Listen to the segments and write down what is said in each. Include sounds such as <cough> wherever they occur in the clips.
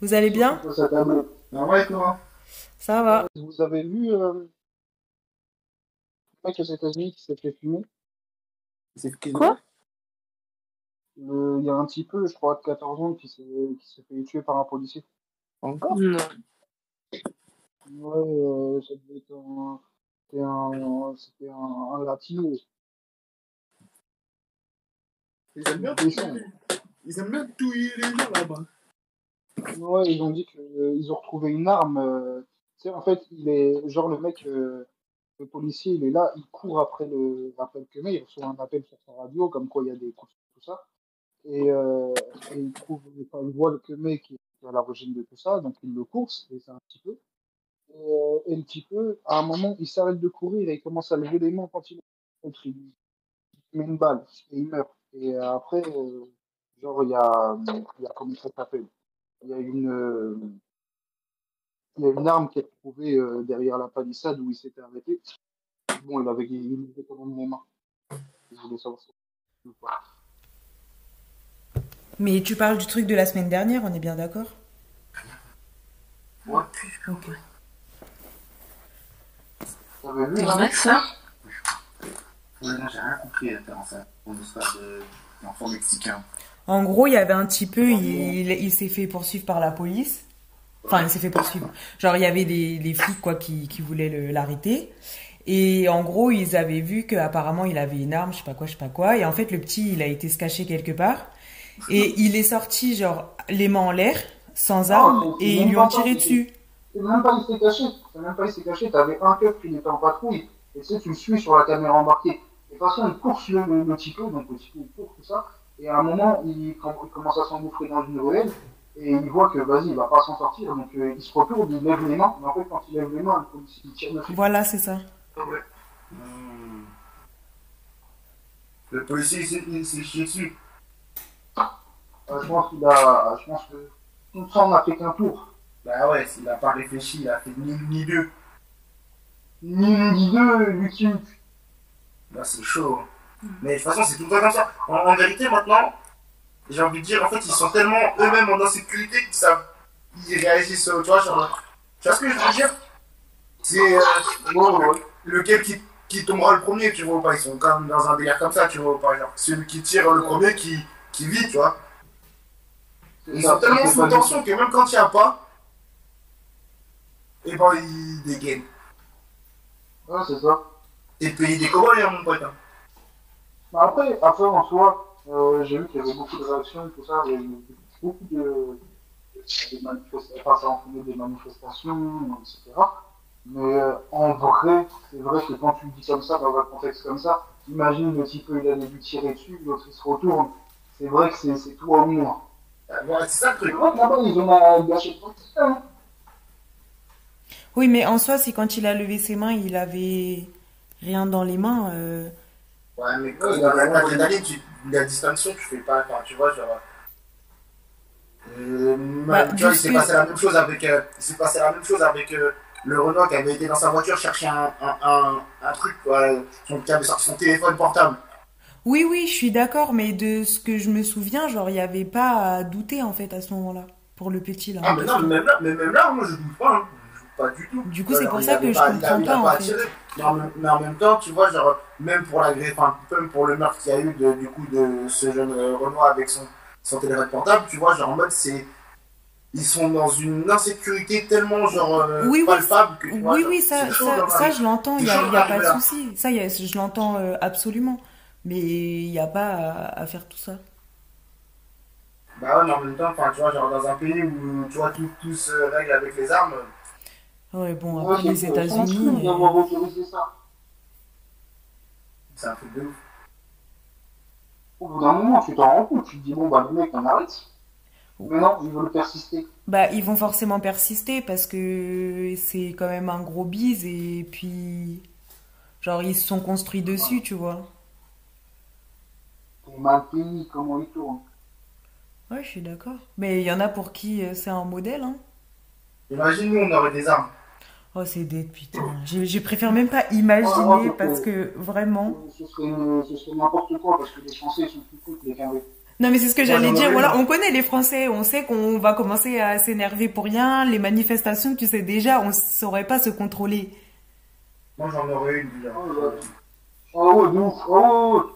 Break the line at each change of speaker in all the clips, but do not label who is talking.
Vous allez bien
Ça table.
Ah ouais, toi
Ça va.
Vous avez vu euh, le mec aux États-Unis qui s'est fait fumer
Quoi
Il y a un petit peu, je crois, de 14 ans qui s'est qui s'est fait tuer par un policier.
Encore
Non.
Ouais, euh, ça devait être un. C'était un, c'était un, un latino.
Ils aiment bien. Ils aiment bien touiller les gens là-bas.
Ouais, ils ont dit qu'ils ont retrouvé une arme. euh, tu sais, en fait, il est genre le mec, euh, le policier, il est là, il court après le, après le Khmer, il reçoit un appel sur sa radio, comme quoi il y a des coups, tout ça. Et, euh, et il trouve, enfin, il voit le Khmer qui est à l'origine de tout ça, donc il le course, et c'est un petit peu. Et, euh, et le petit peu, à un moment, il s'arrête de courir et il commence à lever les mains quand il contre il met une balle et il meurt. Et euh, après, euh, genre, il y a, il y a comment ça s'appelle? Il y a une, euh, il y a une arme qui est trouvée euh, derrière la palissade où il s'était arrêté. Bon, il avait, il avait quand même les mains. Je voulais savoir ça.
Mais tu parles du truc de la semaine dernière, on est bien d'accord?
Ouais.
Ok.
T'avais vu
vrai que ça?
Ouais, non, j'ai rien compris à faire ça. Pour une histoire de- d'enfant mexicain.
En gros, il y avait un petit peu, il, il s'est fait poursuivre par la police. Enfin, il s'est fait poursuivre. Genre, il y avait des, des flics, quoi, qui, qui voulaient l'arrêter. Et en gros, ils avaient vu qu'apparemment, il avait une arme, je sais pas quoi, je sais pas quoi. Et en fait, le petit, il a été se cacher quelque part. Et <laughs> il est sorti, genre, les mains en l'air, sans arme,
Oh, mais
et ils lui ont tiré dessus.
C'est même pas il s'est caché. C'est même pas il s'est caché. T'avais un keuf qui était en patrouille. Et tu sais, tu le suis sur la caméra embarquée. Et de toute façon, il course le, le, le petit peu, donc le petit peu, il court, tout ça. Et à un moment, il, com- il commence à s'engouffrer dans une ruelle. Et il voit que, vas-y, il va pas s'en sortir. Donc euh, il se retourne, il lève les mains. Mais en fait, quand il lève les mains, le policier il tire dessus.
Voilà, c'est ça.
Hmm. Le policier, il s'est- il chié dessus.
Euh, je pense qu'il a. Je pense que tout ça, on a fait qu'un tour.
Bah ouais, s'il a pas réfléchi, il a fait ni une ni deux.
Ni une ni deux, qui.
Là, c'est chaud. Mais de toute façon, c'est tout le temps comme ça. En, en vérité, maintenant, j'ai envie de dire, en fait, ils sont tellement eux-mêmes en insécurité qu'ils savent. Ils réagissent, euh, tu vois, genre. Tu vois ce que je veux dire? C'est euh,
ouais.
lequel qui, qui tombera le premier, tu vois ou pas? Ils sont quand même dans un délire comme ça, tu vois ou pas? Genre, celui qui tire le premier qui, qui vit, tu vois. Ils sont tellement sous tension que même quand il n'y a pas, et ben ils dégainent.
Ouais, c'est ça.
T'es payé des cow-boys, hein, mon pote. hein.
Mais après, après, en soi, euh, j'ai vu qu'il y avait beaucoup de réactions, tout ça, il y a eu beaucoup de, de manifestations, enfin, ça des manifestations, etc. Mais euh, en vrai, c'est vrai que quand tu le dis comme ça, dans un contexte comme ça, imagine le type, il a dû tirer dessus, l'autre il se retourne. C'est vrai que c'est c'est toi ou moi.
Euh, c'est ça
que là-bas, ils ont gâché tout. Hein.
Oui, mais en soi, c'est quand il a levé ses mains, il avait rien dans les mains. euh,
Ouais, mais quand dans l'adrénaline, tu- la distinction, tu fais pas, enfin, tu vois, genre. Euh,
Bah,
tu vois, il
juste
s'est passé la même chose avec, euh, il s'est passé la même chose avec euh, le Renault qui avait été dans sa voiture chercher un, un, un, un truc, quoi, son, qui avait sorti son téléphone portable.
Oui, oui, je suis d'accord, mais de ce que je me souviens, genre, il n'y avait pas à douter, en fait, à ce moment-là, pour le petit, là.
Ah, mais non, mais même là, mais même là, moi je doute pas, hein. Pas du tout.
Du coup, c'est
Alors,
pour ça que je comprends pas, en fait.
Mais en, même, mais en même temps, tu vois, genre, même pour la greffe, enfin, même pour le meurtre qu'il y a eu de, du coup de ce jeune euh, Renoir avec son, son téléphone portable, tu vois, genre en mode c'est. Ils sont dans une insécurité tellement genre euh,
Oui, oui,
palpable que vois,
Oui,
genre,
oui, ça, je l'entends, il n'y a, y a pas de souci. Ça, y a- je l'entends euh, absolument. Mais il n'y a pas à, à faire tout ça.
Bah ouais, mais en même temps, enfin, tu vois, genre dans un pays où tu vois tout, tout se règle avec les armes,
Ouais, bon,
Ouais,
après
c'est-
les
c'est
États-Unis.
autorisé ça.
c'est un truc de ouf.
Au bout d'un moment, tu t'en rends compte, tu te dis, bon, bah, le mec, on arrête. Mais non, ils veulent persister.
Bah, ils vont forcément persister parce que c'est quand même un gros bise et puis. Genre, ils se sont construits dessus, tu vois.
T'es mal payé, comment ils tournent.
Ouais, je suis d'accord. Mais il y en a pour qui euh, c'est un modèle, hein.
Imagine, nous, on aurait des armes.
Oh, c'est dead, putain. Je, je préfère même pas imaginer
Ouais, ouais,
parce que vraiment.
Ce serait, n'importe quoi parce que les Français sont plus cool que les Canadiens.
Non, mais c'est ce que j'allais dire. Voilà, on connaît les Français, on sait qu'on va commencer à s'énerver pour rien. Les manifestations, tu sais déjà, on saurait pas se contrôler.
Moi, j'en aurais une déjà.
Oh, ouais. Oh ouf. Oh.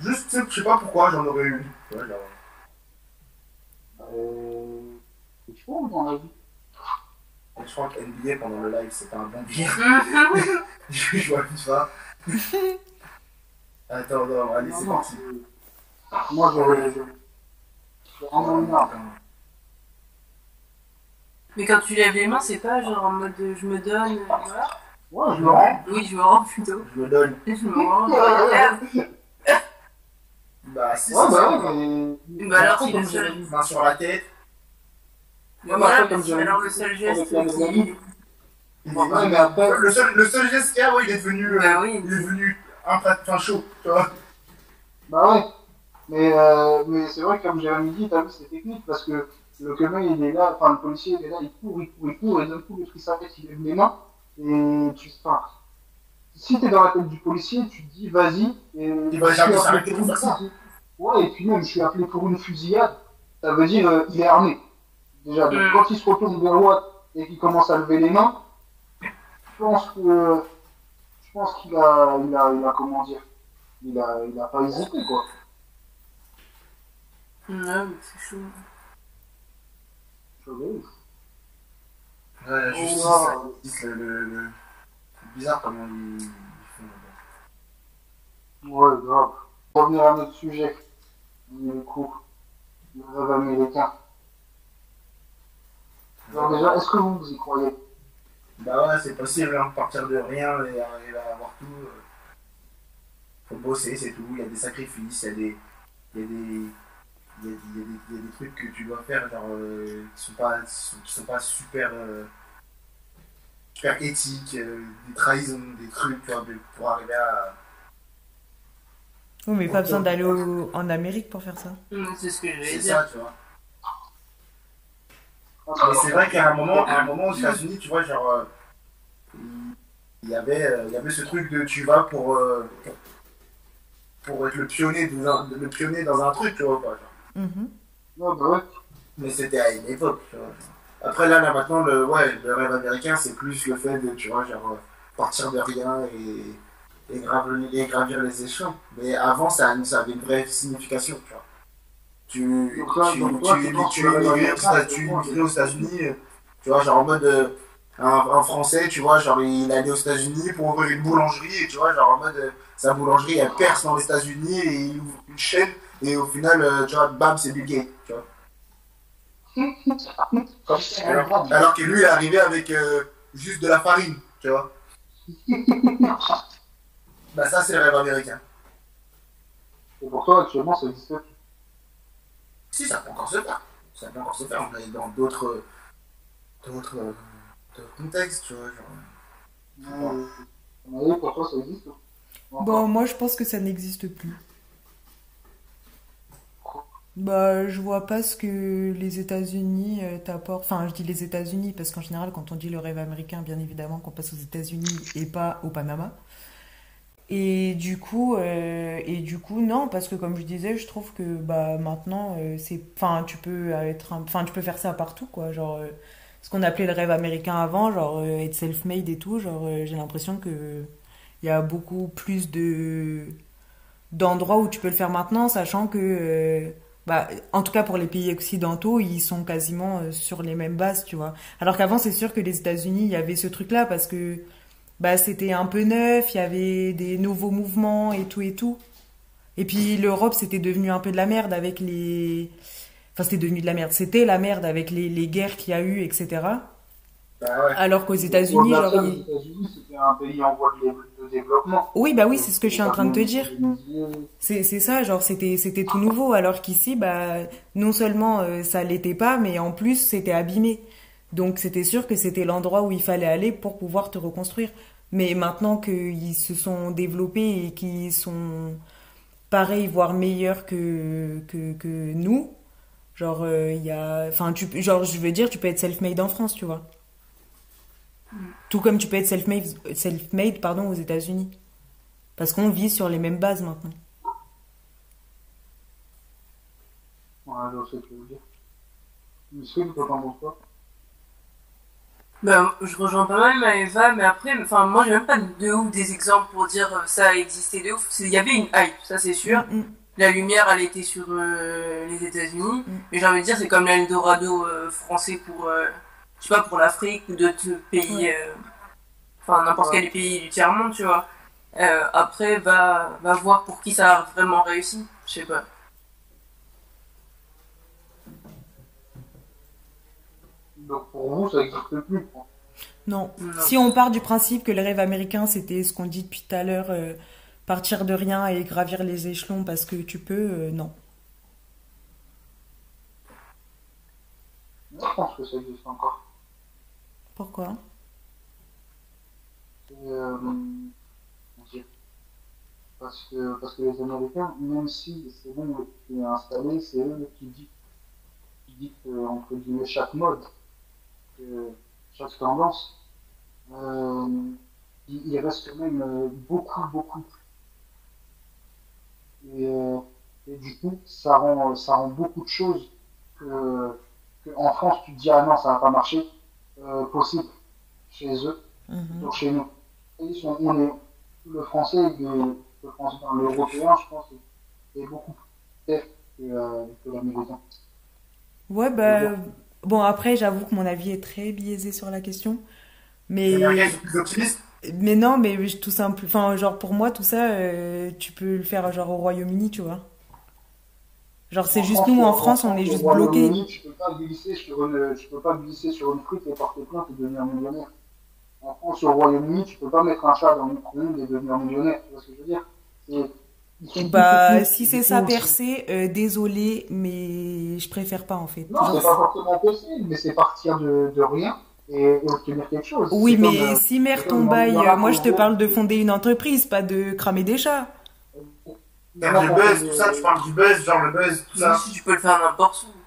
Juste, je sais pas pourquoi, j'en aurais une.
Euh... Tu dans la vie
je crois que NBA pendant le live, c'était un bon dire. je <laughs> je vois plus ça. Attends, non, allez, c'est parti.
c'est- Moi, j'aurais... une arme.
Mais quand tu lèves les mains, c'est pas genre en mode je me donne. Voilà.
Ouais, je me rends.
Oui, je me rends plutôt.
Je me donne.
Je me rends. Voilà.
Bah, si,
Ouais,
c'est
bah
ça.
ouais, mais...
Bah alors, c'est
j'ai-
Main sur la tête.
Mais voilà,
j'ai-
alors le seul geste
Ouais, mais après...
Le seul, le seul geste qu'il y a, ouais, il est devenu, euh,
Bah oui.
il est devenu un plat de pain chaud, tu vois.
Bah ouais. Mais, euh, mais c'est vrai que comme Jérémy dit, t'as vu, c'est technique parce que le camion il est là, enfin le policier il est là, il court, il court, il court, et d'un coup le truc s'arrête, il lève les mains, et tu enfin, Si t'es dans la tête du policier, tu te dis vas-y, et
Il va jamais s'arrêter pour faire ça.
Ouais, et puis même je suis appelé pour une fusillade, ça veut dire euh, il est armé. Déjà, donc quand il se retourne vers Watt et qu'il commence à lever les mains, je pense que je pense qu'il a, il a, il a comment dire, il a, il a pas hésité quoi.
Non, mais c'est chaud.
Vois ouf.
Ouais, la justice,
Oh,
la justice, le, le, le- C'est bizarre comment ils, ils font.
Ouais, grave. Pour revenir à notre sujet, du coup, le rêve américain. Alors déjà, est-ce que vous, vous y croyez?
Bah ouais, c'est possible, hein, partir de rien et arriver à avoir tout. euh. Faut bosser, c'est tout. Il y a des sacrifices, il y a des. Il y a des. Il y a, il y a des, il y a des trucs que tu dois faire genre, euh, qui, sont pas, qui sont pas super, euh, super éthiques, euh, des trahisons, des trucs tu vois, de- pour arriver à.
Oui, mais pas besoin d'aller au- en Amérique pour faire ça.
C'est ce que j'allais
C'est
dire.
ça, tu vois. Mais c'est vrai qu'à un moment, à un moment aux États-Unis, tu vois, genre, euh, il y avait, euh, il y avait ce truc de tu vas pour, euh, pour, être le pionnier dans un, le pionnier dans un truc, tu vois, quoi. genre.
Mhm.
Ouais, bah.
Mais c'était à une époque, tu vois. Après là, là maintenant, le, ouais, le rêve américain, c'est plus le fait de, tu vois, genre, partir de rien et, et gravir les échelons. Mais avant, ça, ça avait une vraie signification, tu vois. Tu,
là,
tu, tu, aux
quoi,
États-Unis, tu vois, genre en mode. euh, un, un Français, tu vois, genre il allait aux États-Unis pour ouvrir une boulangerie et tu vois, genre en mode euh, sa boulangerie elle perce dans les États-Unis et il ouvre une chaîne et au final, euh, tu vois, bam, c'est Bill Gates, tu vois.
Comme
Alors, <laughs> alors que lui, il est arrivé avec juste de la farine, tu vois. <laughs> Bah ça, c'est le rêve américain.
Et pour toi, actuellement, ça existe.
Si, ça peut encore se faire. Ça peut encore se faire. On est dans d'autres d'autres d'autres contextes, tu vois. Genre.
Euh, ça existe
Bon, moi, je pense que ça n'existe plus. Bah, je vois pas ce que les États-Unis euh, t'apportent. Enfin, je dis les États-Unis parce qu'en général, quand on dit le rêve américain, bien évidemment qu'on passe aux États-Unis et pas au Panama. Et du coup, euh, et du coup, non, parce que comme je disais, je trouve que bah maintenant, euh, c'est, enfin, tu peux être, enfin, tu peux faire ça partout, quoi. Genre, euh, ce qu'on appelait le rêve américain avant, genre euh, être self-made et tout. Genre, euh, j'ai l'impression que il y a beaucoup plus de d'endroits où tu peux le faire maintenant, sachant que, bah, en tout cas pour les pays occidentaux, ils sont quasiment sur les mêmes bases, tu vois. Alors qu'avant, c'est sûr que les États-Unis, il y avait ce truc-là parce que bah, c'était un peu neuf, il y avait des nouveaux mouvements et tout et tout. Et puis l'Europe, c'était devenu un peu de la merde avec les... Enfin, c'était devenu de la merde. C'était la merde avec les, les guerres qu'il y a eu, etc.
Bah ouais.
Alors qu'aux États-Unis, genre...
Les États-Unis, c'était un pays en voie de, développement.
Oui, bah oui, c'est ce que je suis en train de te dire. C'est, c'est ça, genre c'était c'était tout nouveau, alors qu'ici, bah non seulement euh, ça l'était pas, mais en plus c'était abîmé. Donc c'était sûr que c'était l'endroit où il fallait aller pour pouvoir te reconstruire. Mais maintenant qu'ils se sont développés et qu'ils sont pareils, voire meilleurs que, que, nous, genre, euh, y a. Tu, genre, je veux dire, tu peux être self-made en France, tu vois. Tout comme tu peux être self-made self -made, aux États-Unis. Parce qu'on vit sur les mêmes bases maintenant.
Ouais, je sais ce que veux dire. Mais c'est t'en
ben, je rejoins pas mal Maëva, mais après, enfin, moi j'ai même pas de ouf des exemples pour dire euh, ça a existé de ouf. Il y avait une hype, ça c'est sûr.
Mm, mm.
La lumière, elle était sur euh, les États-Unis.
Mm.
Mais j'ai envie de dire, c'est comme l'Eldorado euh, français pour, je sais pas, pour l'Afrique ou d'autres pays, enfin n'importe
Ouais.
quel pays du tiers-monde, tu vois. Après, va, va voir pour qui ça a vraiment réussi. Je sais pas.
Donc pour vous, ça n'existe plus. quoi.
Non. Si on part du principe que le rêve américain, c'était ce qu'on dit depuis tout à l'heure, euh, partir de rien et gravir les échelons parce que tu peux, euh, non.
Je pense que ça existe encore.
Pourquoi?
Euh, parce que, parce que les Américains, même si c'est bon qui est installé, c'est eux qui dictent, qui dictent entre guillemets chaque mode, chaque tendance. Euh, il, il reste quand même euh, beaucoup, beaucoup. Et, euh, et du coup, ça rend, ça rend beaucoup de choses que, que en France, tu te dis, ah non, ça va pas marcher, euh, possible chez eux
Mhm.
donc chez nous. Et ils sont, on est, le français, le français, enfin, l'européen, je pense, est, est beaucoup plus que, euh, que l'américain.
Ouais, bah. Bon, après, j'avoue que mon avis est très biaisé sur la question. Mais. Mais non, mais tout simple. Enfin, genre, pour moi, tout ça, euh, tu peux le faire, genre, au Royaume-Uni, tu vois. Genre, c'est juste nous, en France, on est juste.
Royaume-Uni, Tu peux pas glisser sur une, tu peux pas glisser sur une frite et porter plainte et devenir millionnaire. En France, au Royaume-Uni, tu peux pas mettre un chat dans le micro-ondes et devenir millionnaire. Tu vois ce que je veux dire?
Bah, <laughs> si c'est ça percé, euh, désolé, mais je préfère pas, en fait.
Non, c'est pas forcément possible, mais c'est partir de, de rien et, et obtenir quelque chose.
Oui, mais
comme, euh,
si mère
c'est
ton bail, euh, moi je te parle de fonder une entreprise, pas de cramer des chats.
Même le buzz, tout ça, tu parles du buzz, genre le buzz, tout ça.
Si tu peux le faire n'importe où.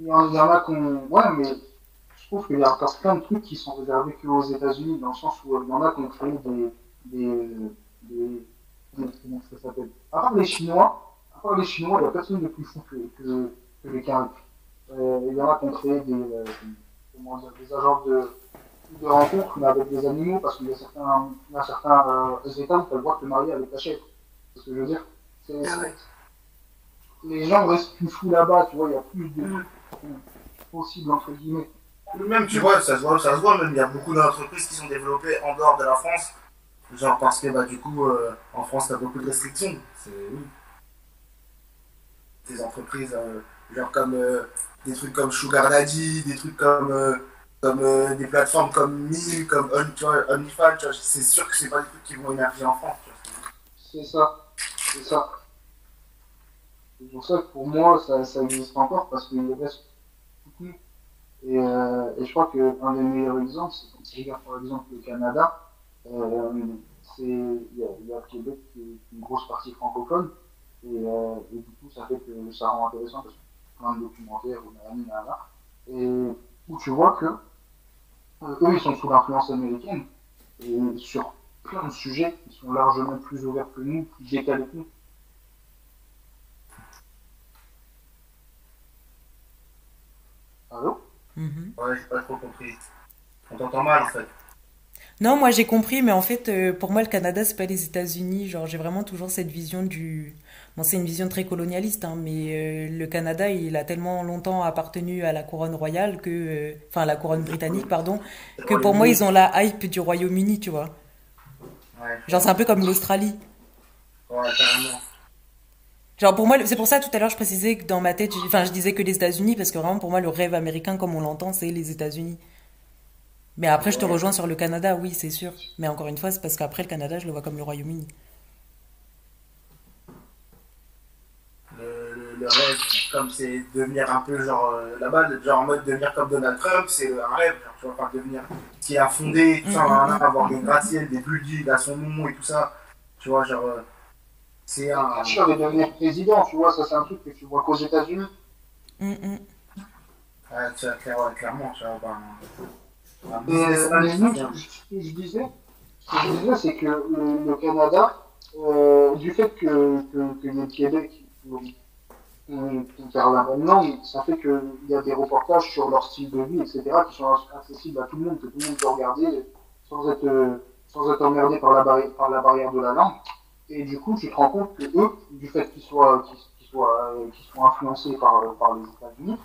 Il y, en, a qu'on. Ouais, mais je trouve qu'il y a encore plein de trucs qui sont réservés qu'aux États-Unis, dans le sens où euh, il y en a qui ont créé des. des, des, ça s'appelle À part les Chinois, à part les Chinois, il n'y a personne de plus fou que, que, que les Canadiens. Euh, il y en a qui ont créé des. euh, comment dire Des agences de, de rencontres, mais avec des animaux, parce qu'il y a certains, il y a certains euh, États où tu as le droit de te marier avec ta chèvre. C'est ce que je veux dire. C'est-
Ah ouais.
Les gens restent plus fous là-bas, tu vois, il y a plus de
Mm.
possible entre guillemets.
Même, tu vois, ça se voit, ça se voit, même, il y a beaucoup d'entreprises qui sont développées en dehors de la France. Genre parce que, bah, du coup, euh, en France, t'as beaucoup de restrictions. C'est, oui. Des entreprises, euh, genre comme, euh, des trucs comme Sugar Daddy, des trucs comme, euh, comme euh, des plateformes comme Mime, comme tu OnlyFans, tu c'est sûr que c'est pas des trucs qui vont émerger en France. tu.
C'est ça, c'est ça. C'est pour ça que pour moi ça, ça existe encore parce qu'il reste beaucoup. Et, euh, et je crois qu'un des meilleurs exemples, c'est quand tu regardes par exemple le Canada, il y, a, il y a le Québec qui est une grosse partie francophone et, euh, et du coup ça fait que ça rend intéressant parce que plein de documentaires ou et où tu vois que euh, eux ils sont sous l'influence américaine et sur plein de sujets qui sont largement plus ouverts que nous, plus décalés que nous. Allô?
Mhm.
Ouais, j'ai pas trop compris. On t'entend mal, en fait.
Non, moi j'ai compris, mais en fait, euh, pour moi, le Canada, c'est pas les États-Unis. Genre, j'ai vraiment toujours cette vision du. Bon, c'est une vision très colonialiste, hein, mais euh, le Canada, il a tellement longtemps appartenu à la couronne royale que. euh, Enfin, à la couronne britannique, pardon, que pour moi, ils ont la hype du Royaume-Uni, tu vois.
Ouais,
Genre, c'est un peu comme l'Australie.
ouais, carrément.
Genre pour moi, c'est pour ça tout à l'heure je précisais que dans ma tête, enfin je disais que les États-Unis parce que vraiment pour moi le rêve américain comme on l'entend c'est les États-Unis. Mais après je te rejoins sur le Canada, oui c'est sûr. Mais encore une fois c'est parce qu'après le Canada je le vois comme le Royaume-Uni.
le, rêve, comme c'est devenir un peu genre euh, là-bas, genre en mode devenir comme Donald Trump, c'est un rêve, genre, tu vois, enfin devenir qui a fondé, tout ça,
Mhm.
nan, avoir des gratte-ciel, des buildings à son nom et tout ça, tu vois, genre, euh, c'est un.
Bien sûr, de devenir président, tu vois, ça c'est un truc que tu vois qu'aux États-Unis.
Hum, hum.
Ouais, tu vois, clairement, tu vois, ben,
euh, mais
bien.
ce que je disais, ce que je disais, c'est que le, le Canada, euh, du fait que, que, que le Québec, on, on parle la même langue, ça fait qu'il y a des reportages sur leur style de vie, etc., qui sont accessibles à tout le monde, que tout le monde peut regarder sans être, euh, sans être emmerdé par la, barrière, par la barrière de la langue. Et du coup, tu te rends compte que eux, du fait qu'ils soient, qu'ils qu'ils soient, euh, qu'ils soient influencés par, par les États-Unis,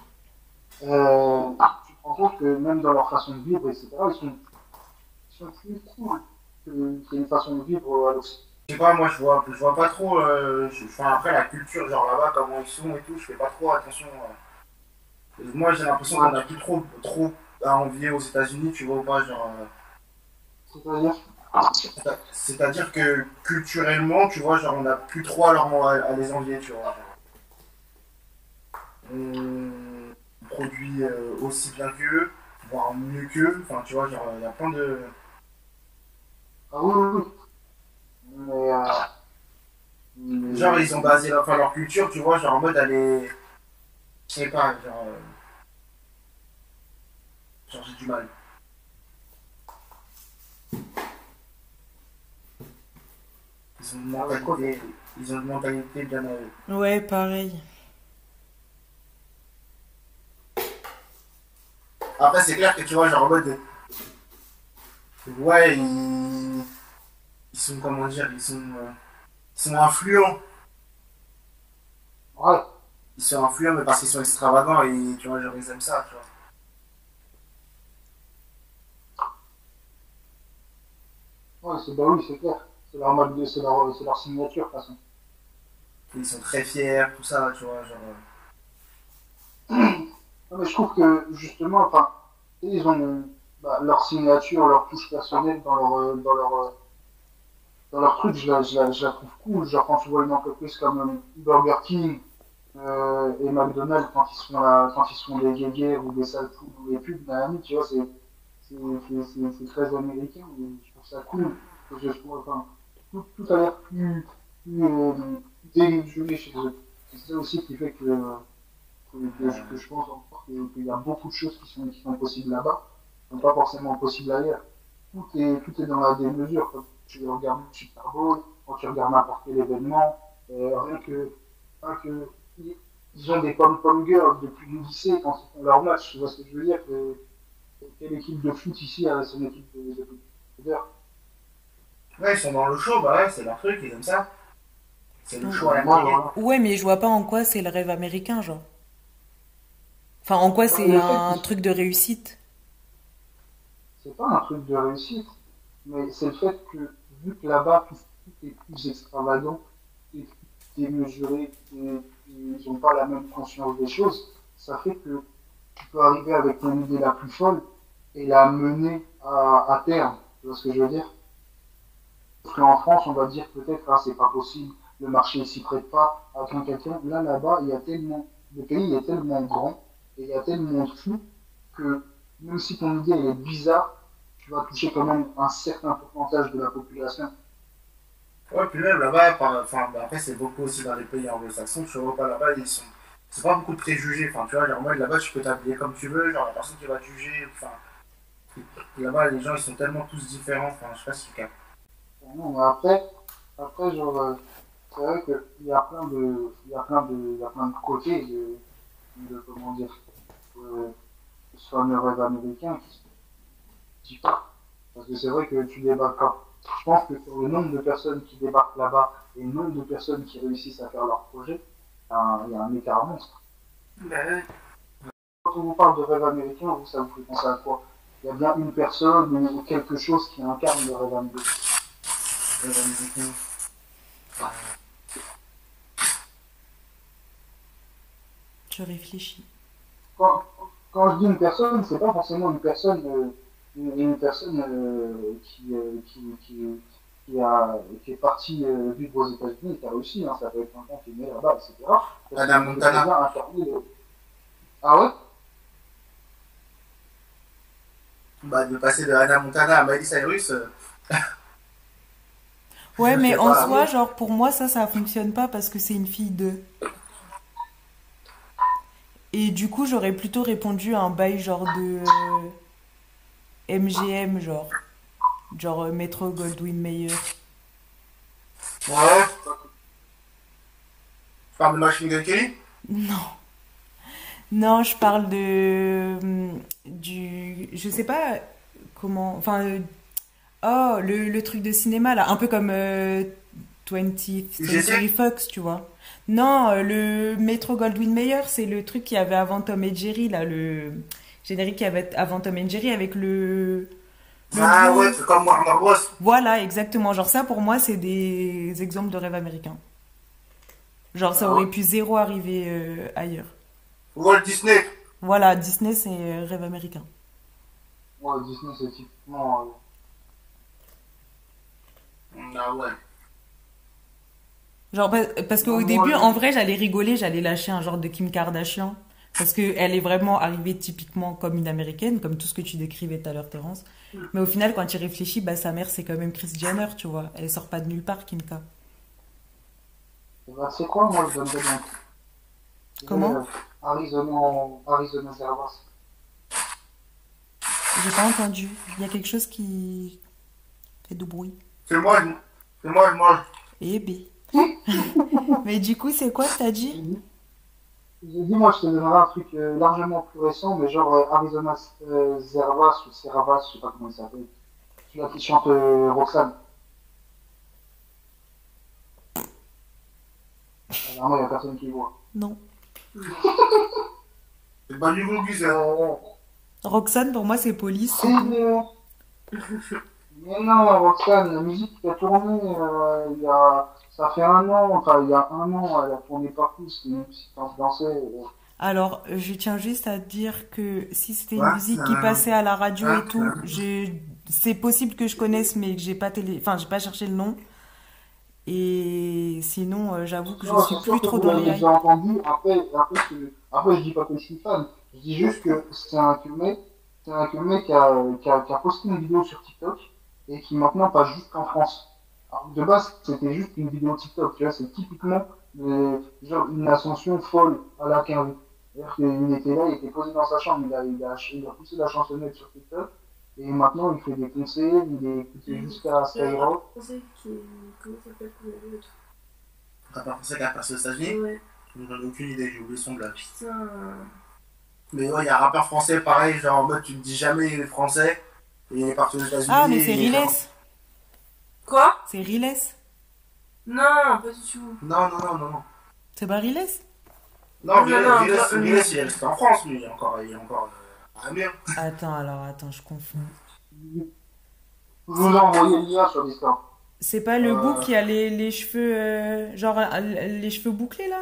euh, rends compte que même dans leur façon de vivre, etc., ils sont, ils sont plus cool que, qu'il y a une façon de vivre à l'Occident.
Je sais pas, moi je vois, je vois pas trop. Euh, je- enfin, après la culture, genre là-bas, comment ils sont et tout, je fais pas trop attention. euh. Moi j'ai l'impression qu'on a plus trop, trop à envier aux États-Unis, tu vois ou pas, genre. euh,
C'est-à-dire,
c'est- C'est-à-dire que culturellement, tu vois, genre on a plus trop à, leur, à, à les envier, tu vois. On produit euh, aussi bien qu'eux, voire mieux qu'eux, enfin tu vois, genre il y a plein de.
ah oui, oui, oui. Mais, euh, mais-
Genre, ils ont basé leur, enfin, leur culture, tu vois, genre en mode, elle est. Je sais pas, genre. euh, Genre, j'ai du mal. Ils ont une mentalité, ils ont une mentalité bien à eux.
Ouais, pareil.
Après, c'est clair que tu vois, genre en mode. Ouais, ils. Ils sont, comment dire, ils sont. euh, Ils sont influents.
Ouais,
Ils sont influents, mais parce qu'ils sont extravagants et tu vois, genre ils aiment ça, tu vois.
ouais, c'est, bah oui, c'est clair. C'est leur mode de, c'est leur, c'est leur signature, de toute façon.
Ils sont très fiers, tout ça, tu vois, genre. <clears throat>
mais je trouve que, justement, enfin, ils ont bah, leur signature, leur touche personnelle dans leur, euh, dans leur, euh, dans leur truc, je la, je, la, trouve cool. Genre, quand tu vois une entreprise comme euh, Burger King et McDonald's, quand ils se font, la, quand ils des guéguerres ou des sales ou des pubs, Miami, tu vois, c'est, c'est, très américain je trouve ça cool. Je trouve, enfin, tout, a l'air plus, plus chez eux. C'est ça aussi qui fait que, que, que je, pense encore que- qu'il y a beaucoup de choses qui sont, qui sont possibles là-bas, qui ne sont pas forcément possibles ailleurs. Tout est, tout est dans la démesure. Quand tu regardes le Super Bowl, quand tu regardes n'importe quel événement, euh, rien que, rien que, ils ont des pom-pom girls depuis le lycée quand ils font leur match, tu vois ce que je veux dire que, Quelle équipe de foot ici a son équipe de, de, de, de-
Ouais, ils sont dans le show, bah ouais, c'est leur truc, ils aiment ça. C'est le show à la.
Ouais, mais je vois pas en quoi c'est le rêve américain, genre. Enfin, en quoi c'est
le fait
un truc de réussite.
c'est pas un truc de réussite, mais c'est le fait que, vu que là-bas, tout, est plus extravagant, et plus démesuré, et ils n'ont pas la même conscience des choses, ça fait que tu peux arriver avec ton idée la plus folle et la mener à, à terme. Tu vois ce que je veux dire? Parce qu'en France, on va dire peut-être, ah, c'est pas possible, le marché ne s'y prête pas, attends quelqu'un. Là, là-bas, il y a tellement, le pays est tellement grand, et il y a tellement de flou, que même si ton idée elle est bizarre, tu vas toucher quand même un certain pourcentage de la population.
Ouais, puis même là-bas, enfin, après, c'est beaucoup aussi dans les pays anglo-saxons, tu vois pas là-bas, ils sont. C'est pas beaucoup de préjugés, enfin, tu vois, genre, en mode là-bas, tu peux t'habiller comme tu veux, genre, la personne qui va te juger, enfin. Là-bas, les gens, ils sont tellement tous différents, enfin, je sais pas si tu captes.
Non, mais après, après genre, euh, c'est vrai qu'il y a plein de, il y a plein de, il y a plein de côtés de, de comment dire, euh, soit un rêve américain qui se pas. Parce que c'est vrai que tu débarques pas. Je pense que sur le nombre de personnes qui débarquent là-bas et le nombre de personnes qui réussissent à faire leur projet, il y a un, écart monstre.
Bah.
Quand on vous parle de rêve américain, vous, ça vous fait penser à quoi? Il y a bien une personne ou quelque chose qui incarne le rêve américain.
Les Américains.
Je réfléchis.
quand, quand je dis une personne, c'est pas forcément une personne, euh, une, une personne euh, qui, euh, qui, qui, qui, a, qui est partie euh, vivre aux États-Unis et qui a réussi. Hein, ça peut être quelqu'un qui est né là-bas, etc.
Hannah Montana.
Ah ouais?
Bah, de passer de Hannah Montana à Miley Cyrus, <laughs>
Ouais, mais en soi, genre, pour moi, ça, ça fonctionne pas parce que c'est une fille de. Et du coup, j'aurais plutôt répondu à un bail genre de. euh, MGM, genre. Genre euh, Metro Goldwyn Mayer.
ouais. Tu parles de Kelly
Non. Non, je parle de hum, du je sais pas comment enfin euh, oh le, le truc de cinéma là, un peu comme euh, 20th Century Fox, tu vois. Non, euh, le Metro Goldwyn Mayer, c'est le truc qu'il y avait avant Tom et Jerry là, le générique qu'il y avait avant Tom et Jerry avec le le
Ah ouais, c'est comme Warner Bros.
Voilà, exactement. Genre ça, pour moi, c'est des exemples de rêve américain. Genre ça
Ah
aurait pu zéro arriver euh, ailleurs.
Walt Disney.
Voilà, Disney, c'est euh, rêve américain.
Ouais, Disney, c'est typiquement.
Ah ouais.
Genre pa- parce qu'au
Moi,
début, en vrai, j'allais rigoler, j'allais lâcher un genre de Kim Kardashian. Parce qu'elle est vraiment arrivée typiquement comme une américaine, comme tout ce que tu décrivais tout à l'heure, Terence. Mais au final, quand tu y réfléchis, bah, sa mère, c'est quand même Kris Jenner, tu vois. Elle sort pas de nulle part, Kim K.
eh ben, c'est quoi, moi, je donnerais bien.
Comment?
Euh, Arizona, Arizona.
J'ai pas entendu. Il y a quelque chose qui fait du bruit.
C'est moi, c'est moi, mange.
Eh B. <laughs> Mais du coup, c'est quoi que t'as dit
J'ai dit, moi, je te donnerais un truc euh, largement plus récent, mais genre euh, Arizona euh, Servas ou Servas, je sais pas comment il s'appelle. Celui-là qui chante euh, Roxane. Vraiment, il n'y a personne qui voit.
Non. <laughs>
C'est pas du
Roxane, pour moi, c'est police.
c'est. <laughs> Mais non, Roxane, la musique qui a tourné, euh, il y a... ça fait un an, enfin, il y a un an, elle a tourné partout, c'était une musique qui dansait. euh,
Alors, je tiens juste à te dire que si c'était une
Ouais,
musique qui passait à la radio
ouais,
et tout, je... c'est possible que je connaisse, mais que j'ai pas télé... enfin, j'ai pas cherché le nom. Et sinon, euh, j'avoue que je
Non,
suis
c'est sûr
plus trop dans les
déjà entendu. Après, après, après, je dis pas que je suis fan. Je dis juste que c'est un mec, c'est un mec qui a, qui, a, qui a posté une vidéo sur TikTok et qui maintenant passe juste en France. Alors, de base, c'était juste une vidéo TikTok. Tu vois, c'est typiquement euh, genre une ascension folle à la Quinry. C'est-à-dire qu'il était là, il était posé dans sa chambre, il a, il a, il a poussé la chansonnette sur TikTok. Et maintenant, il fait des concerts, il est écouté jusqu'à Skyrock.
Français qui. Comment ça s'appelle
T'as pas pensé qu'à passer aux États-Unis?
Ouais,
J'en ai aucune idée, j'ai oublié son blague.
putain.
Mais ouais, il y a un rappeur français pareil, genre en mode tu me dis jamais il est français, et il est parti aux États-Unis.
Ah, mais c'est Riles.
Quoi?
C'est Riles.
Non, pas du tout.
Non, non, non, non, non.
C'est pas Riles?
Non,
Non,
Riles,
non,
Riles,
non,
Riles, il est resté en France, lui, il est encore, il est encore euh, à Amiens.
Attends, alors, attends, je confonds.
Je vous envoyé le lien sur Discord.
C'est pas le
Euh.
bouc qui a les, les cheveux, euh, genre euh, les cheveux bouclés là?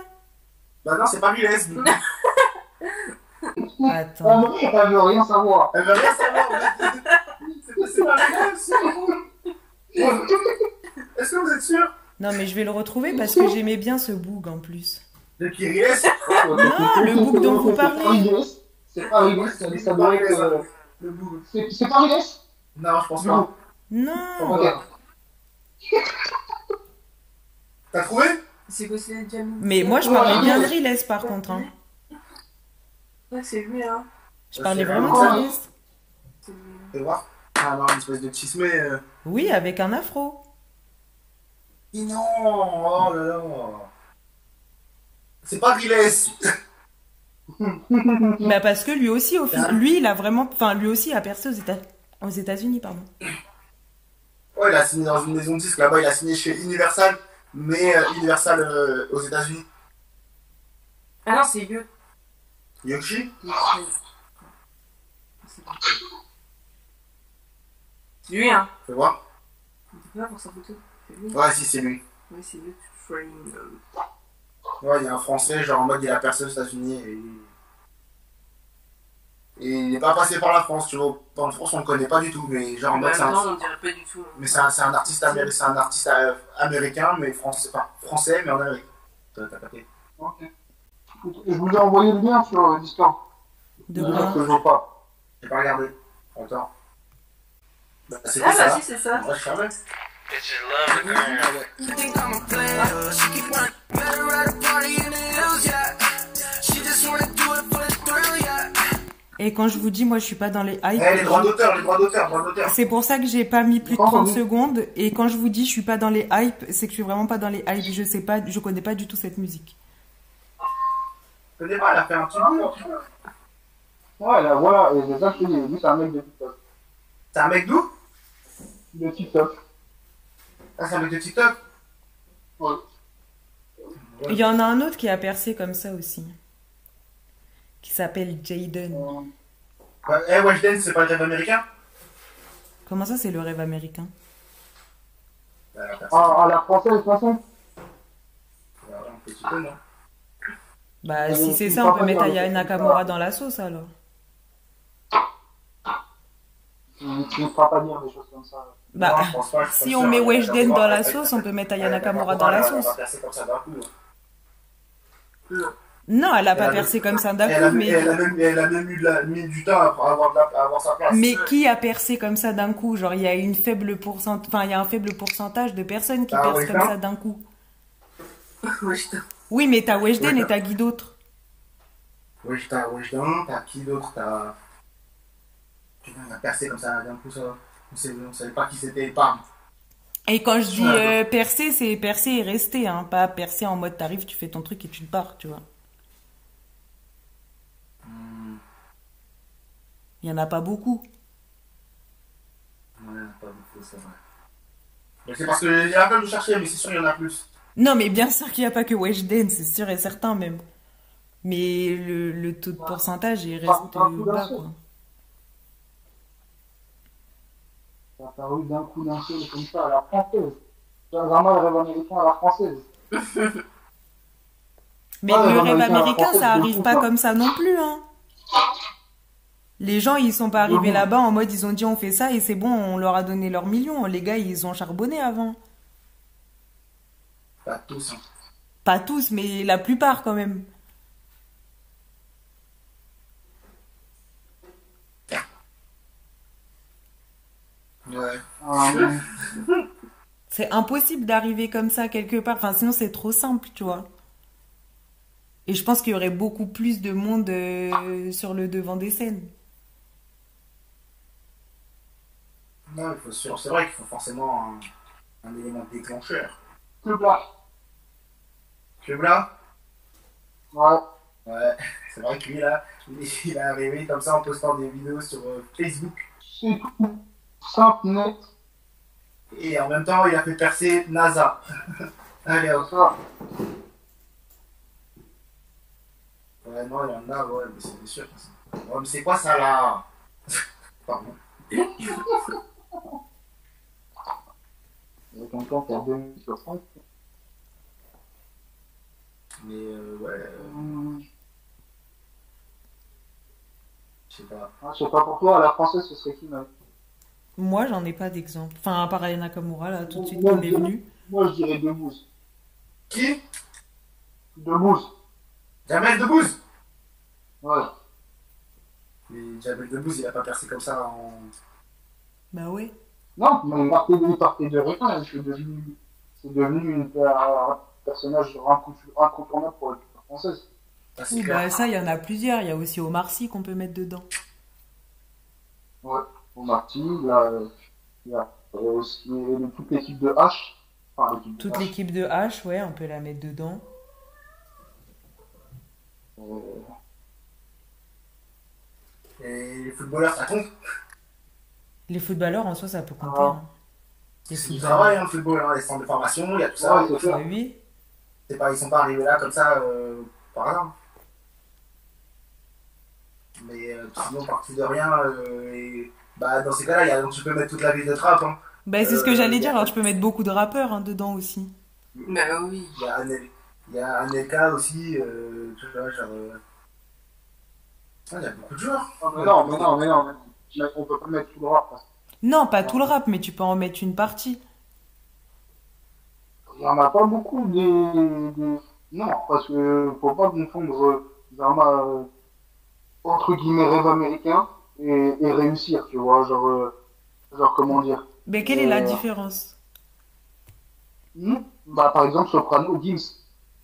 Bah non, c'est pas Riles. <laughs>
Attends.
Elle veut rien savoir.
Elle veut rien savoir, c'est c'est pas Riles. Est-ce que vous êtes sûr
Non, mais je vais le retrouver parce que j'aimais bien ce boug en plus.
De qui Riles
Non, le bouc dont vous parlez.
C'est pas ça doit être. euh,
Le bout.
C'est c'est pas Riles
Non, je pense pas.
Non.
T'as trouvé?
C'est quoi, c'est Jamie
Mais moi, je parlais bien de Riles par contre. Hein.
Ouais, c'est lui, hein.
Je parlais
C'est
vraiment de Riles.
C'est
voir. Non, une espèce de chismé. Euh...
Oui, avec un afro.
Non, oh là là. C'est pas Riles.
Bah parce que lui aussi, au fin- lui, il a vraiment, enfin lui aussi a percé aux États, aux États-Unis, pardon.
Ouais, il a signé dans une maison de disques là-bas, il a signé chez Universal, mais euh, Universal euh, aux États-Unis.
Ah non, c'est Hugo.
Yoshi?
C'est lui, hein.
Fais voir.
On peut pas voir sa photo. C'est lui.
Ouais, si, c'est lui.
Ouais, c'est lui. Frame.
Ouais, il y a un français, genre en mode il a percé aux États-Unis et. Et il n'est pas passé par la France, tu vois. En France, on le connaît pas du tout, mais genre en mode
même
c'est un.
on dirait pas du tout. hein.
Mais c'est un, c'est un artiste, améri- c'est un artiste euh, américain, mais français, enfin, français, mais en Amérique. T'as t'as capté
Ok. Je vous ai envoyé le lien sur euh, Discord.
De quoi
que je vois pas.
J'ai pas regardé. Attends. Bah,
Ah
ça.
bah si, c'est ça.
Ouais, je savais.
You think I'm a player? She keep running better at a party in the hills, yeah. She just wanna do it for the thrill, yeah.
Et quand je vous dis, moi, je suis pas dans les hype.
Eh, les droits d'auteur, les droits d'auteur, droits d'auteur.
C'est pour ça que j'ai pas mis plus de
Pas
30
entendu.
secondes. Et quand je vous dis, je suis pas dans les hype, c'est que je suis vraiment pas dans les hype. Je sais pas, je connais pas du tout cette musique.
connais pas, elle a fait un petit bout.
Ouais, là, voilà, et c'est ça que je te dis, lui, c'est un mec de TikTok.
C'est un mec d'où?
De TikTok.
Ah, c'est un mec de TikTok
Ouais.
Il y en a un autre qui a percé comme ça aussi. Qui s'appelle Jaden.
Euh,
Ouais, Eh, Weshden, c'est pas le rêve américain
Comment ça, c'est le rêve américain?
Ah, à la française, de toute façon.
Voilà, un petit peu, non
Bah,
Euh,
si c'est ça, on peut mettre Aya Nakamura dans la sauce alors.
Tu tu ne feras pas dire des choses comme ça.
Bah,
Non, pense pas,
si on met Weshden dans la sauce, on peut mettre Aya
elle-
Nakamura
elle-
dans la sauce.
Elle va percer comme ça d'un coup. hein.
Non, elle a pas percé comme ça d'un coup,
elle, a
mais.
même, elle a même eu de la, mis du temps à avoir, de la- à avoir sa place.
Mais qui a percé comme ça d'un coup? Genre, il y a une faible pourcent... enfin, il y a un faible pourcentage de personnes qui
Ah,
percent comme ça d'un coup. <laughs> Oui, mais t'as Weshden et t'as qui d'autre?
Weshden, t'as qui d'autre? T'as. Putain, il a percé comme ça d'un coup, ça. On savait, on savait pas qui c'était, bam.
Et quand je dis
Ouais.
euh, percer, c'est percer et rester, hein, pas percer en mode t'arrives, tu fais ton truc et tu te barres, tu vois.
Hmm,
Il y en a pas beaucoup.
Ouais, pas beaucoup, c'est vrai. C'est parce que j'ai la peine de chercher, mais c'est sûr, il y en a plus.
Non, mais bien sûr qu'il n'y a pas que Weshden, c'est sûr et certain même. Mais le, le taux de pourcentage, il reste bas, quoi.
Ça a apparu d'un coup d'un seul comme ça à la française. C'est vraiment le rêve américain à la française. <laughs>
Mais le rêve américain, ça arrive pas comme ça non plus, hein. Les gens, ils sont pas arrivés là-bas en mode ils ont dit on fait ça et c'est bon, on leur a donné leurs millions. Les gars, ils ont charbonné avant.
Pas tous. Hein.
Pas tous, mais la plupart quand même.
Ouais.
Euh,
C'est impossible d'arriver comme ça quelque part. Enfin, sinon, c'est trop simple, tu vois. Et je pense qu'il y aurait beaucoup plus de monde euh, sur le devant des scènes.
Non, il faut sûr. C'est vrai qu'il faut forcément un, un élément déclencheur.
que blanc.
Club là?
Ouais.
Ouais. <laughs> C'est vrai que lui là, il il est arrivé comme ça en postant des vidéos sur euh, Facebook.
Net.
Et en même temps, il a fait percer NASA. <laughs> Allez hop.
Ça.
Ouais, non, il y en a, ouais, mais c'est sûr. Ouais, mais c'est quoi ça là? <laughs> Pardon.
Il y a quelqu'un qui a 2000 sur 5.
Mais euh, ouais, euh, je sais pas.
ah, Je sais pas pour toi, à la française, ce serait qui, mec
Moi, j'en ai pas d'exemple. Enfin, à part Aya Nakamura, là, tout de suite,
Moi,
qui m'est
je-
venu.
Moi, je dirais Demouze.
Qui
Demouze.
Jamel Debbouze
Ouais.
Mais Jamel Debbouze, il a pas percé comme ça en.
Bah ouais.
Non, mais il partait, de rien. C'est devenu, c'est devenu une- un personnage incont- incontournable pour la culture française.
Ah, c'est
Oui, bah ça, il y en a plusieurs. Il y a aussi Omar Sy qu'on peut mettre dedans.
Ouais. Au Marty, il y a, il y a aussi toute l'équipe de H. Enfin, l'équipe de
Toute
H.
l'équipe de H, ouais, on peut la mettre dedans.
Euh,
Et les footballeurs, ça compte?
Les footballeurs, en soi, ça peut compter.
Ah.
hein. Les
C'est du
footballeurs.
travail, hein, le football, hein, les centres de formation, il y a tout ça.
Ouais, ça.
oui.
C'est pas, ils sont pas arrivés là comme ça euh, par hasard. Mais euh, sinon, parti de rien, euh, et, bah, dans ces cas-là, il y a- tu peux mettre toute la ville de trappe. Hein.
Bah c'est ce que
Euh,
j'allais dire. Alors, tu peux mettre beaucoup de rappeurs hein, dedans aussi.
Bah oui.
Il y a Anel- il y a Anelka aussi, euh, tu vois, genre. euh, ah, il y a beaucoup de joueurs.
Mais non, mais non, mais non. mais. On peut pas mettre tout le rap. parce
Non, pas tout le rap, mais tu peux en mettre une partie.
Il y en a pas beaucoup des, des- Non, parce que faut pas confondre Zama, euh, entre guillemets, rêve américain et, et réussir, tu vois. Genre, euh, genre comment dire.
Mais quelle est la
Euh,
différence?
Hmm? Bah, par exemple, Soprano, Gims,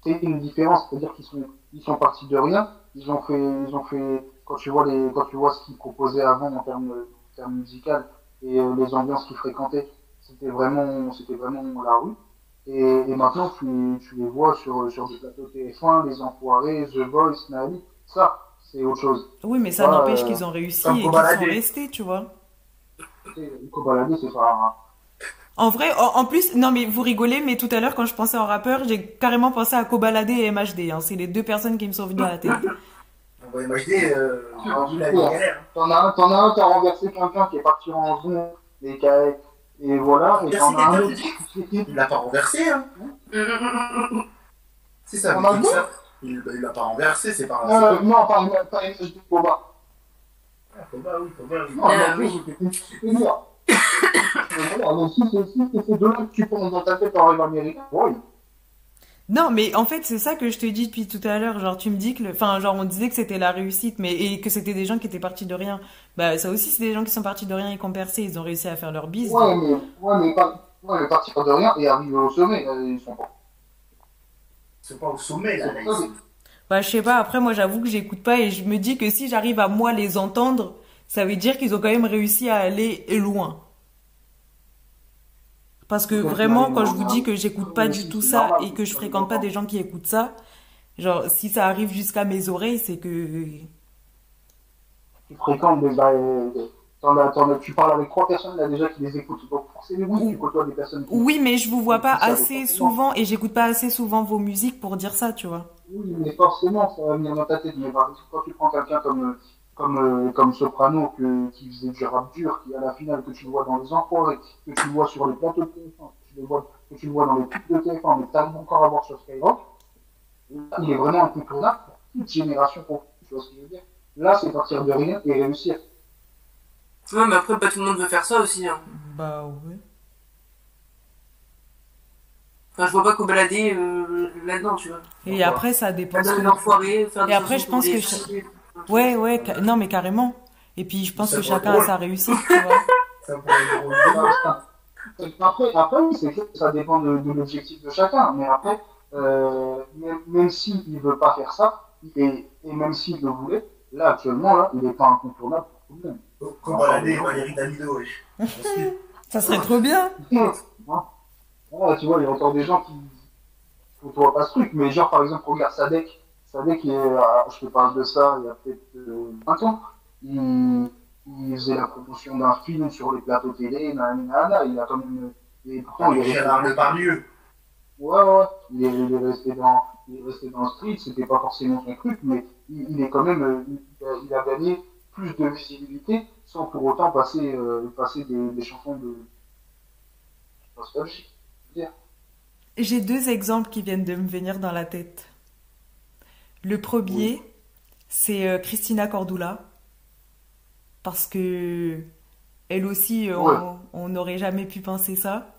c'est une différence, c'est-à-dire qu'ils sont, ils sont partis de rien, ils ont fait, ils ont fait, quand tu vois les, quand tu vois ce qu'ils proposaient avant en termes, en termes musicaux et euh, les ambiances qu'ils fréquentaient, c'était vraiment, c'était vraiment la rue. Et, et maintenant, tu, tu les vois sur, sur des plateaux TF1, Les Enfoirés, The Voice, Nali. Ça, c'est autre chose.
Oui, mais ça n'empêche
euh,
qu'ils ont réussi et qu'ils sont restés, tu vois.
C'est pas
En vrai, en, plus, non mais vous rigolez, mais tout à l'heure quand je pensais en rappeur, j'ai carrément pensé à Kobalade et MHD. Hein. C'est les deux personnes qui me sont venues à la tête.
On va imaginer, euh, rendu la
Ouais.
galère.
T'en as un, t'en as un qui a renversé quelqu'un qui est parti en zone et qui a, et voilà, et t'en as un autre
Il l'a pas renversé, hein. <laughs> C'est ça,
On a
ça Il il l'a pas renversé, c'est pas
euh, non.
Ah, oui, faut pas, oui.
Non,
Ah,
non,
oui.
si c'est que tu penses dans ta tête américain, oui.
Non, mais en fait, c'est ça que je te dis depuis tout à l'heure. Genre, tu me dis que, le... enfin, genre, on disait que c'était la réussite, mais et que c'était des gens qui étaient partis de rien. Bah, ça aussi, c'est des gens qui sont partis de rien et qui ont percé. Ils ont réussi à faire leur bise.
Ouais, mais, ouais, mais, pas, ouais, mais partir de rien et arriver au sommet, euh, ils sont pas.
C'est pas au sommet, là. là,
C'est ça,
ici.
Bah, je sais pas. Après, moi, j'avoue que j'écoute pas et je me dis que si j'arrive à moi les entendre, ça veut dire qu'ils ont quand même réussi à aller loin. Parce que vraiment, quand je vous dis que j'écoute pas du tout ça et que je fréquente pas des gens qui écoutent ça, genre, si ça arrive jusqu'à mes oreilles, c'est que
tu fréquentes des, tu parles avec trois personnes là déjà qui les écoutent. Donc forcément, oui, tu côtoies des personnes qui.
Oui, mais je vous vois pas assez souvent et j'écoute pas assez souvent vos musiques pour dire ça, tu vois.
Oui, mais forcément, ça va venir dans ta tête. Mais par exemple, quand tu prends quelqu'un comme, comme, euh, comme Soprano, que, qui faisait du rap dur, qui à la finale, que tu vois dans les enfoirés, que tu vois sur les plateaux de TF1, que tu le vois, que tu le vois dans les pubs de TF1, mais t'arrives encore à voir sur Skyrock, il est vraiment incontournable pour toute génération pour tu vois ce que je veux dire? Là, c'est partir de rien et réussir.
Ouais, mais après, pas tout le monde veut faire ça aussi. Hein.
Bah ouais.
Enfin, je vois pas qu'au balader euh, là-dedans, tu vois.
Et après, ça dépend.
Faire
que-
enfoirés, faire des
Et après, je pense que
filles.
Ouais, ouais, ca- non, mais carrément. Et puis, je pense
Ça
que chacun a sa réussite, tu vois.
Ça pourrait être drôle. <laughs>
Après, après oui, c'est que ça dépend de, de l'objectif de chacun. Mais après, euh, même, même s'il ne veut pas faire ça, et, et même s'il le voulait, là, actuellement, là, il n'est pas incontournable
Comme Baladé, Valérie Damido.
Ça serait trop bien.
Ouais, tu vois, il y a encore des gens qui ne voient pas ce truc. Mais genre, par exemple, regarde Sadek. Sadek, il est, euh, je te parle de ça il y a peut-être euh, 20 ans. Il, il faisait la promotion d'un film sur les plateaux télé, nanana, il a quand même... Et pourtant, il est resté-
Gérard Depardieu.
Ouais, ouais, il est, il est resté dans, il est resté dans le street, c'était pas forcément son truc, mais il, il est quand même, euh, il, a, il a gagné plus de visibilité sans pour autant passer, euh, passer des, des chansons de nostalgie.
J'ai deux exemples qui viennent de me venir dans la tête. Le premier, c'est euh, Christina Cordula. Parce que elle aussi, euh,
Ouais.
on- on n'aurait jamais pu penser ça.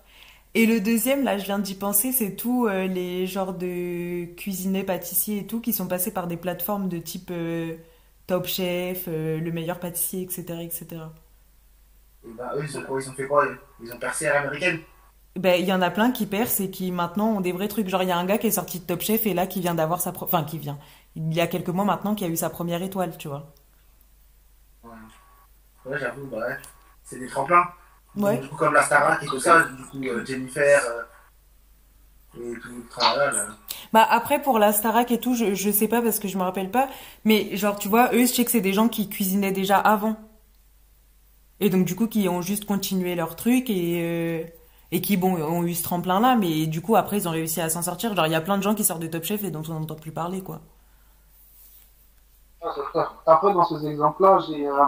Et le deuxième, là, je viens d'y penser, c'est tous euh, les genres de cuisiniers, pâtissiers et tout qui sont passés par des plateformes de type euh, Top Chef, euh, Le Meilleur Pâtissier, etc., etc.
Et bah, eux, ils ont, quoi, ils ont fait quoi? Ils ont percé à l'américaine.
Ben, il y en a plein qui percent et qui maintenant ont des vrais trucs. Genre, il y a un gars qui est sorti de Top Chef et là qui vient d'avoir sa... pro- Enfin, qui vient. Il y a quelques mois maintenant qui a eu sa première étoile, tu vois.
Ouais, ouais j'avoue, bah ouais. C'est des tremplins.
Ouais.
Du coup, comme la Starac et tout ça, du coup, euh, Jennifer euh, et tout le travail. là.
Bah après pour la Starac et tout, je, je sais pas parce que je me rappelle pas, mais genre tu vois, eux je sais que c'est des gens qui cuisinaient déjà avant. Et donc du coup qui ont juste continué leur truc et euh, et qui bon ont eu ce tremplin là, mais du coup après ils ont réussi à s'en sortir. Genre il y a plein de gens qui sortent de Top Chef et dont on n'entend plus parler quoi.
Ah, c'est clair. Après, dans ces exemples-là, j'ai, euh,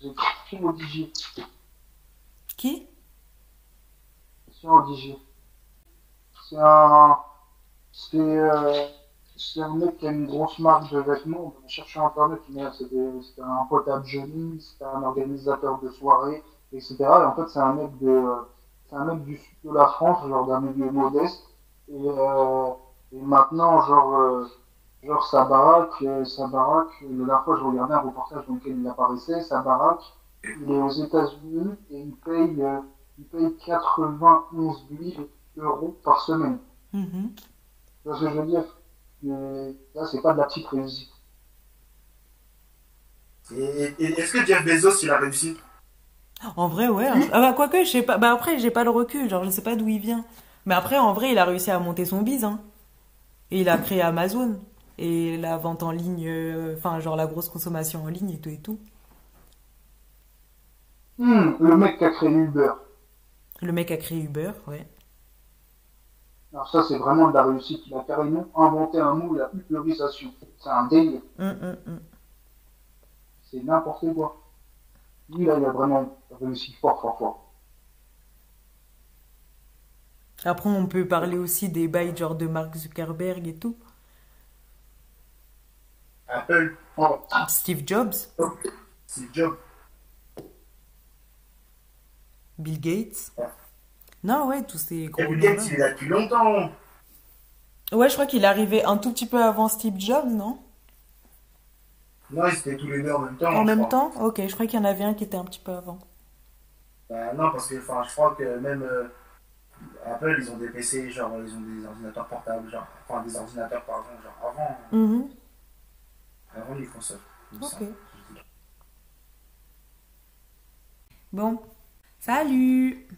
j'ai Christian Odigier.
Qui?
Christian Odigier. C'est un, c'est, euh, c'est un mec qui a une grosse marque de vêtements. On cherche sur internet, mais c'était, un pote à Johnny, c'était un organisateur de soirée, etc. Et en fait, c'est un mec de, c'est un mec du sud de la France, genre d'un milieu modeste. Et, euh, et maintenant, genre, euh, genre sa baraque, sa baraque, la dernière fois je regardais un reportage dans lequel il apparaissait, sa baraque, il est aux États-Unis et il paye, il paye 91 000 euros par semaine. Tu vois ce que je veux dire? Mais Là, c'est pas de la petite réussite.
Et, et- est-ce que Jeff Bezos, il a réussi?
En vrai ouais. hein. Ah bah quoique je sais pas. Bah après j'ai pas le recul, genre je sais pas d'où il vient. Mais après, en vrai, il a réussi à monter son bise, hein. Et il a créé Amazon. Et la vente en ligne, euh, enfin, genre la grosse consommation en ligne et tout et tout.
Hmm, le mec qui a créé Uber.
Le mec a créé Uber, ouais.
Alors ça, c'est vraiment de la réussite. Il a carrément inventé un mot, la uberisation. C'est un délire.
Hum, hum, hum.
C'est n'importe quoi. Lui, là, il a vraiment réussi fort, fort, fort.
Après, on peut parler aussi des bails genre de Mark Zuckerberg et tout.
Apple,
Oh,
Steve Jobs,
c'est job.
Bill Gates. Non, ouais, tous ces gros
Et Bill Gates, il est là depuis longtemps.
Ouais, je crois qu'il est arrivé un tout petit peu avant Steve Jobs, non?
Non, ils étaient tous les deux en même temps.
En même
crois.
temps? Ok, je crois qu'il y en avait un qui était un petit peu avant.
Bah, non, parce que enfin, je crois que même euh, Apple, ils ont des PC, genre ils ont des ordinateurs portables, genre, enfin des ordinateurs, pardon, genre avant, avant les consoles. il me
Ok.
semble.
Bon. Salut